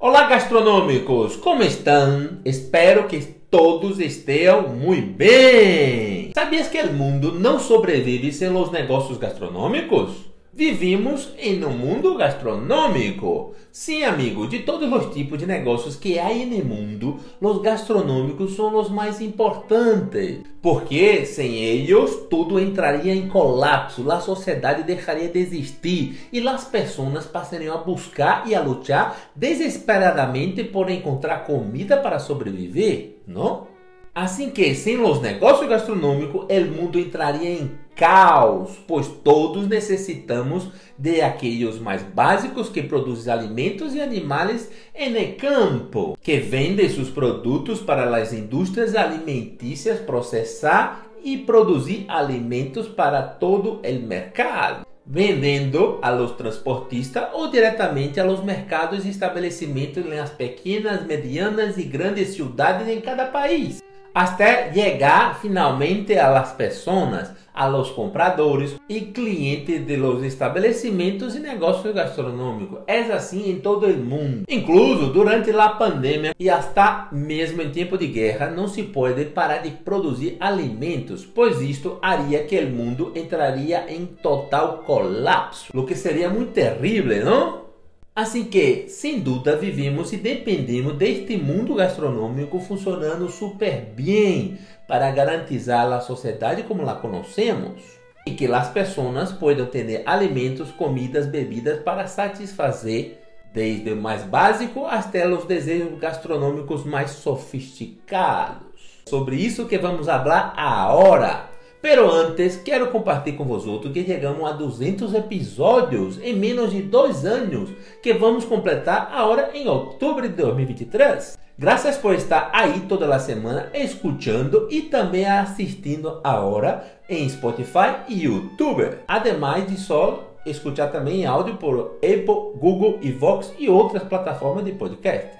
Olá, gastronômicos! Como estão? Espero que todos estejam muito bem! Sabias que o mundo não sobrevive sem os negócios gastronômicos? Vivimos em um mundo gastronômico. Sim, amigo, de todos os tipos de negócios que há no mundo, os gastronômicos são os mais importantes. Porque sem eles tudo entraria em colapso, a sociedade deixaria de existir e as pessoas passariam a buscar e a lutar desesperadamente por encontrar comida para sobreviver, não? Assim que, sem os negócios gastronômicos, o mundo entraria em caos, pois todos necessitamos de aqueles mais básicos que produzem alimentos e animais em campo, que vendem seus produtos para as indústrias alimentícias processar e produzir alimentos para todo o mercado vendendo a los transportistas ou diretamente a los mercados e estabelecimentos nas pequenas, medianas e grandes cidades em cada país hasta llegar finalmente a las personas, a los compradores e clientes de los e negócios gastronômicos. É assim em todo o mundo. Incluso durante a pandemia e até mesmo em tempo de guerra, não se pode parar de produzir alimentos, pois isto haria que o mundo entraria em total colapso, o que seria muito terrível, não? Assim que, sem dúvida, vivemos e dependemos deste mundo gastronômico funcionando super bem para garantizar a sociedade como la conhecemos e que as pessoas possam ter alimentos, comidas, bebidas para satisfazer desde o mais básico até os desejos gastronômicos mais sofisticados. Sobre isso que vamos falar agora. Pero antes, quero compartilhar com vocês que chegamos a 200 episódios em menos de dois anos, que vamos completar agora em outubro de 2023. Graças por estar aí toda a semana escutando e também assistindo agora em Spotify e YouTube. Ademais de só escutar também em áudio por Apple, Google e Vox e outras plataformas de podcast.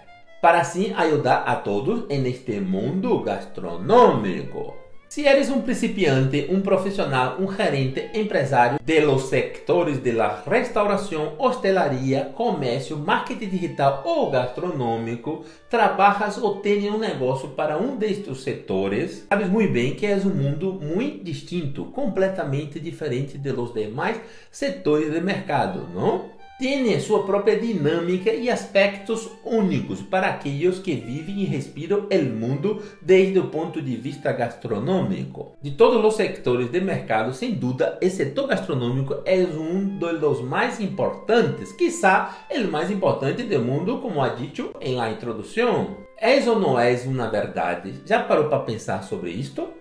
Para assim ajudar a todos neste mundo gastronômico. Se eres um principiante, um profissional, um gerente, empresário de los sectores de la restauração, hostelaria, comércio, marketing digital ou gastronômico, trabalhas ou tens um negócio para um destes setores, sabes muito bem que é um mundo muito distinto, completamente diferente de los demais setores de mercado, não? Tem sua própria dinâmica e aspectos únicos para aqueles que vivem e respiram o mundo desde o ponto de vista gastronômico. De todos os sectores de mercado, sem dúvida, o setor gastronômico é um dos mais importantes, quizá o mais importante do mundo, como ha dicho em la introdução. És ou não és uma verdade? Já parou para pensar sobre isto?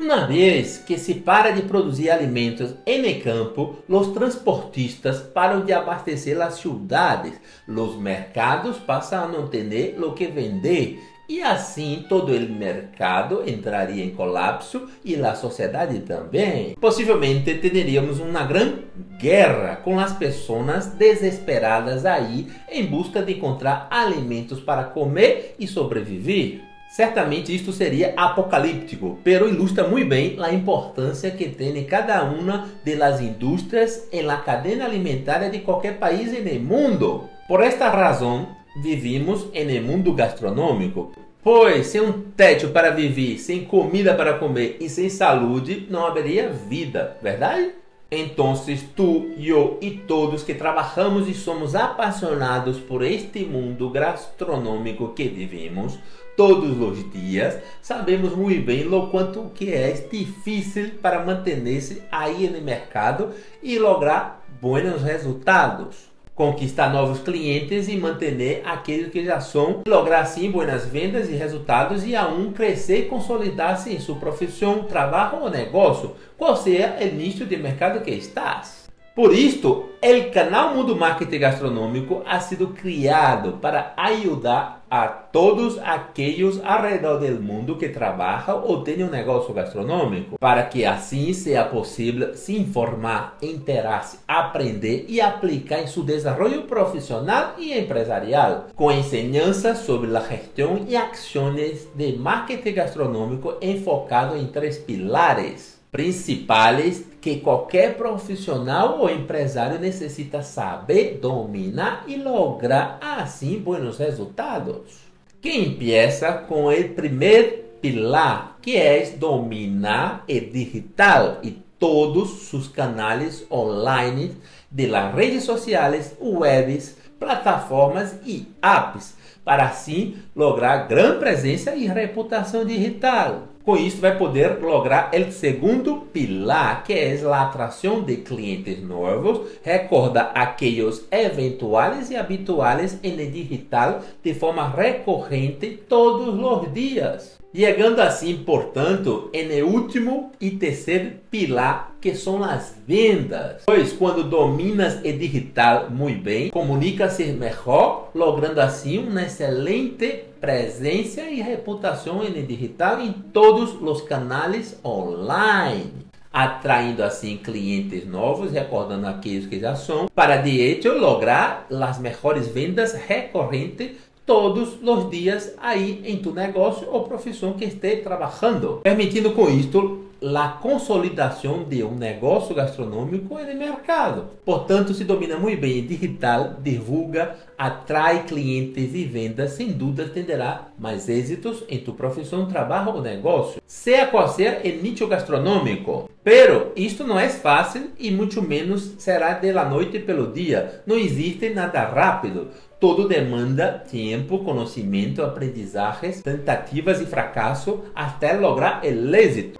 Uma vez que se para de produzir alimentos em campo, os transportistas param de abastecer as cidades, os mercados passam a não ter o que vender e assim todo o mercado entraria em colapso e a sociedade também. Possivelmente teríamos uma grande guerra com as pessoas desesperadas aí em busca de encontrar alimentos para comer e sobreviver. Certamente isto seria apocalíptico, pero ilustra muito bem a importância que tem cada uma das indústrias em la cadena alimentaria de qualquer país no mundo. Por esta razão, vivimos em mundo gastronômico, pois sem um teto para viver, sem comida para comer e sem saúde, não haveria vida, verdade? Então, tu, eu e todos que trabalhamos e somos apaixonados por este mundo gastronômico que vivemos todos os dias, sabemos muito bem o quanto que é difícil para manter-se aí no mercado e lograr bons resultados. Conquistar novos clientes e manter aqueles que já são, lograr assim boas vendas e resultados e aún crescer e consolidar-se em sua profissão, trabalho ou negócio, qual seja o nicho de mercado que estás. Por isto, o canal Mundo Marketing Gastronômico ha sido criado para ajudar a todos aqueles ao redor do mundo que trabalham ou têm um negócio gastronômico, para que assim seja possível se informar, interar-se, aprender e aplicar em seu desenvolvimento profissional e empresarial, com ensinanças sobre a gestão e ações de marketing gastronômico enfocado em três pilares principais que qualquer profissional ou empresário necessita saber, dominar e lograr assim bons resultados. Que empieza com o primeiro pilar, que é dominar o digital e todos os canais online de las redes sociais, webs, plataformas e apps, para assim lograr grande presença e reputação digital. Com isso, vai poder lograr o segundo pilar, que é a atração de clientes novos, recorda aqueles eventuais e habituais em digital de forma recorrente todos os dias. Chegando assim, portanto, no último e terceiro pilar, que são as vendas. Pois quando dominas o digital muito bem, comunica-se melhor, logrando assim uma excelente presença e reputação no digital em todos os canais online atraindo assim clientes novos, recordando aqueles que já são, para de hecho lograr as melhores vendas recorrentes todos os dias aí em tu negócio ou profissão que esteja trabalhando, permitindo com isto a consolidação de um negócio gastronômico no mercado. Portanto, se domina muito bem digital, divulga, atrai clientes e vendas, sem dúvida tenderá mais êxitos em tu profissão, trabalho ou negócio, seja qual seja o nicho gastronômico. Pero isto não é fácil e muito menos será de la noite pelo dia. Não existe nada rápido. Todo demanda tempo, conhecimento, aprendizagens, tentativas e fracasso até lograr o êxito.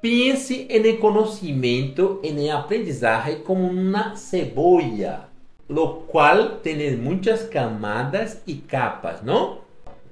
Pense no conhecimento e na aprendizagem como uma cebolla, lo qual tem muitas camadas e capas, não?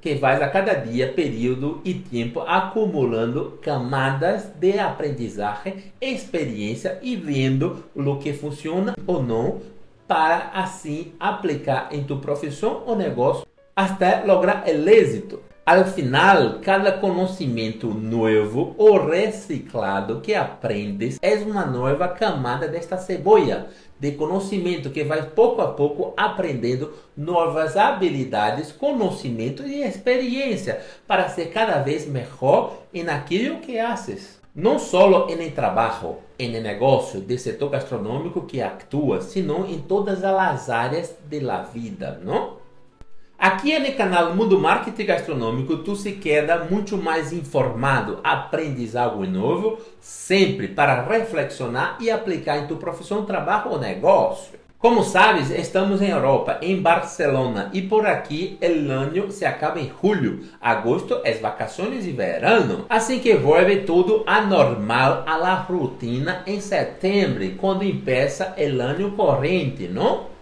Que vai a cada dia, período e tempo acumulando camadas de aprendizagem, experiência e vendo o que funciona ou não para assim aplicar em tu profissão ou negócio até lograr o êxito. Al final, cada conhecimento novo ou reciclado que aprendes é uma nova camada desta cebola de conhecimento que vai pouco a pouco aprendendo novas habilidades, conhecimento e experiência para ser cada vez melhor em aquilo que haces. Não só em trabalho, em negócio de setor gastronômico que atua, senão em todas as áreas da vida, não? Aqui no canal Mundo Marketing Gastronômico, tu se queda muito mais informado, aprendes algo novo, sempre para reflexionar e aplicar em tua profissão, trabalho ou negócio. Como sabes, estamos em Europa, em Barcelona, e por aqui o ano se acaba em julho. Agosto é vacações de verano. Assim que vuelve tudo a la rotina em setembro, quando empieza o ano corrente, não?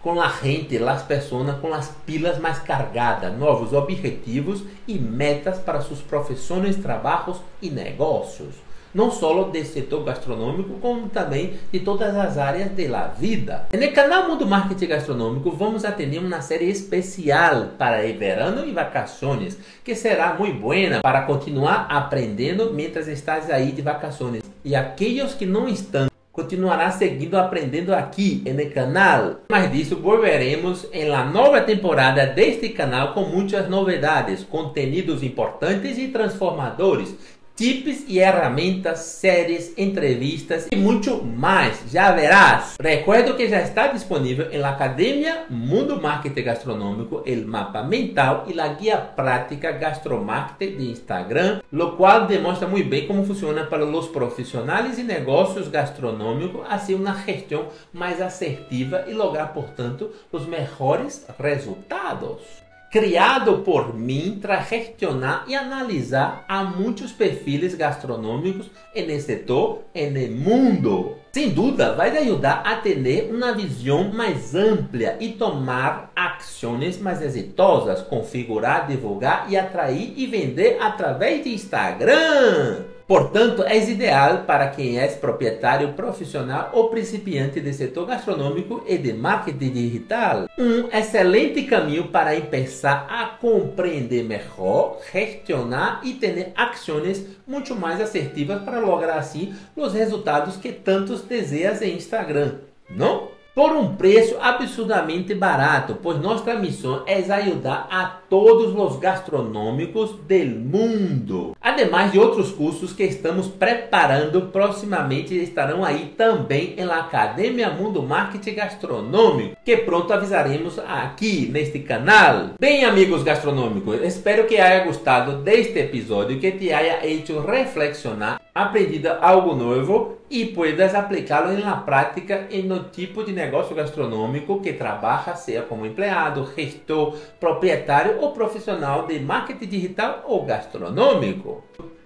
Com a gente, as pessoas com as pilas mais cargadas, novos objetivos e metas para suas profissões, trabalhos e negócios. Não só do setor gastronômico, como também de todas as áreas da vida. No canal Mundo Marketing Gastronômico, vamos atender uma série especial para o verano e vacações, que será muito boa para continuar aprendendo mientras estás aí de vacações. E aqueles que não estão continuará seguindo aprendendo aqui no canal. Mais disso, volveremos em la nova temporada deste canal com muitas novidades, conteúdos importantes e transformadores tips e ferramentas, séries, entrevistas e muito mais. Já verás. Recuerdo que já está disponível na Academia Mundo Marketing Gastronômico o mapa mental e a guia prática Gastromarketing de Instagram, lo qual demonstra muito bem como funciona para os profissionais e negócios gastronômicos, assim uma gestão mais assertiva e lograr, portanto, os melhores resultados criado por mim para gestionar e analisar a muitos perfis gastronômicos nesse setor e no mundo. Sem dúvida, vai ajudar a ter uma visão mais ampla e tomar ações mais exitosas, configurar, divulgar e atrair e vender através de Instagram. Portanto, é ideal para quem é proprietário profissional ou principiante do setor gastronômico e de marketing digital. Um excelente caminho para começar a compreender melhor, gestionar e ter ações muito mais assertivas para lograr assim os resultados que tantos desejam em Instagram, não? Por um preço absurdamente barato, pois nossa missão é ajudar a todos os gastronômicos do mundo. Ademais de outros cursos que estamos preparando proximamente estarão aí também na Academia Mundo Marketing Gastronômico, que pronto avisaremos aqui neste canal. Bem, amigos gastronômicos, espero que haya gostado deste episódio, que te haya hecho reflexionar aprendido algo novo e puedas aplicá-lo na prática em no tipo de negócio gastronômico que trabalha, seja como empregado, gestor, proprietário ou profissional de marketing digital ou gastronômico.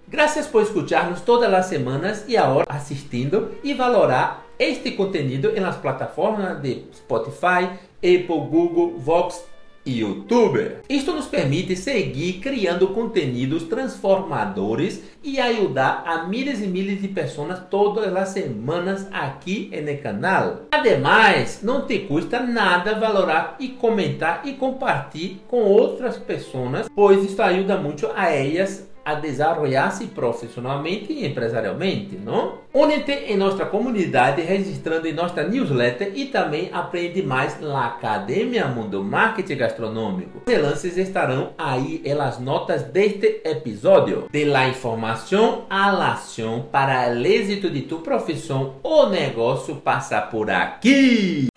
Graças por escutar-nos todas as semanas e agora assistindo e valorar este conteúdo nas plataformas de Spotify, Apple, Google, Vox youtuber. Isto nos permite seguir criando conteúdos transformadores e ajudar a milhares e milhares de pessoas todas as semanas aqui no canal. Ademais, não te custa nada valorar e comentar e compartilhar com outras pessoas, pois isso ajuda muito a elas a desarrollar-se profissionalmente e empresarialmente, não? Únete em nossa comunidade registrando em nossa newsletter e também aprende mais na Academia Mundo Marketing Gastronômico. Os lances estarão aí nas notas deste episódio. De la informação à ação para o êxito de tu profissão ou negócio passa por aqui.